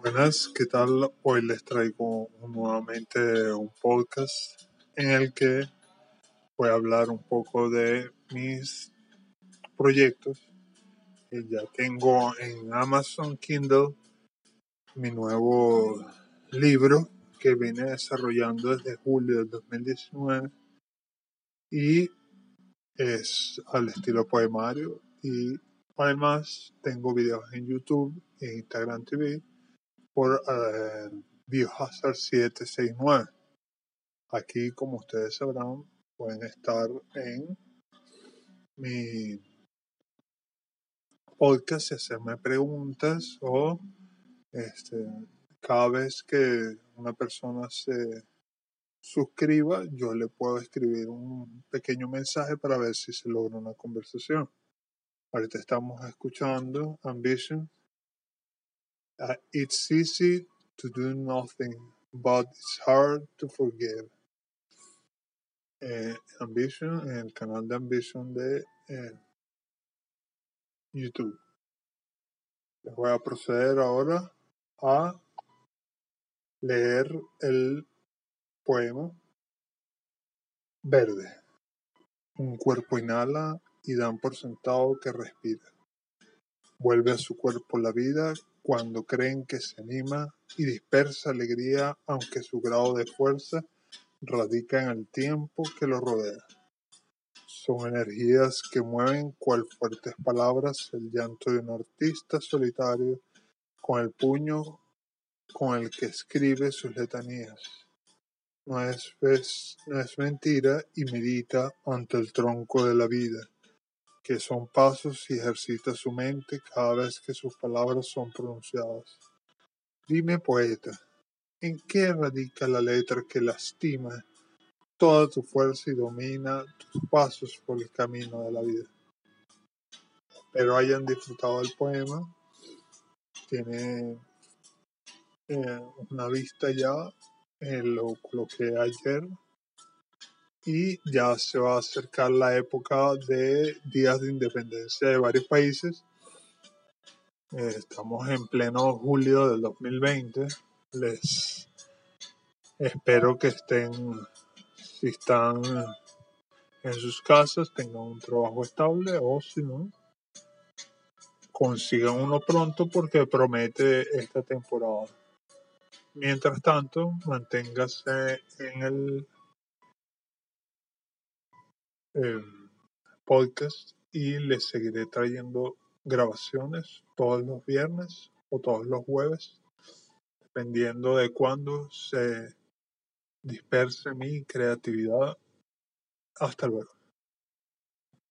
Buenas, ¿qué tal? Hoy les traigo nuevamente un podcast en el que voy a hablar un poco de mis proyectos. Ya tengo en Amazon Kindle mi nuevo libro que vine desarrollando desde julio del 2019 y es al estilo poemario y además tengo videos en YouTube e Instagram TV por eh, Biohazard 769. Aquí, como ustedes sabrán, pueden estar en mi podcast y hacerme preguntas o este, cada vez que una persona se suscriba, yo le puedo escribir un pequeño mensaje para ver si se logra una conversación. Ahorita estamos escuchando Ambition Uh, it's easy to do nothing, but it's hard to forgive. Eh, Ambition, el canal de Ambition de eh, YouTube. Voy a proceder ahora a leer el poema Verde. Un cuerpo inhala y dan por sentado que respira. Vuelve a su cuerpo la vida cuando creen que se anima y dispersa alegría aunque su grado de fuerza radica en el tiempo que lo rodea. Son energías que mueven cual fuertes palabras el llanto de un artista solitario con el puño con el que escribe sus letanías. No es, no es mentira y medita ante el tronco de la vida que son pasos y ejercita su mente cada vez que sus palabras son pronunciadas. Dime, poeta, ¿en qué radica la letra que lastima toda tu fuerza y domina tus pasos por el camino de la vida? Espero hayan disfrutado del poema. Tiene eh, una vista ya, en lo coloqué ayer y ya se va a acercar la época de días de independencia de varios países. Eh, estamos en pleno julio del 2020. Les espero que estén, si están en sus casas, tengan un trabajo estable o si no, consigan uno pronto porque promete esta temporada. Mientras tanto, manténgase en el podcast y les seguiré trayendo grabaciones todos los viernes o todos los jueves, dependiendo de cuándo se disperse mi creatividad. Hasta luego.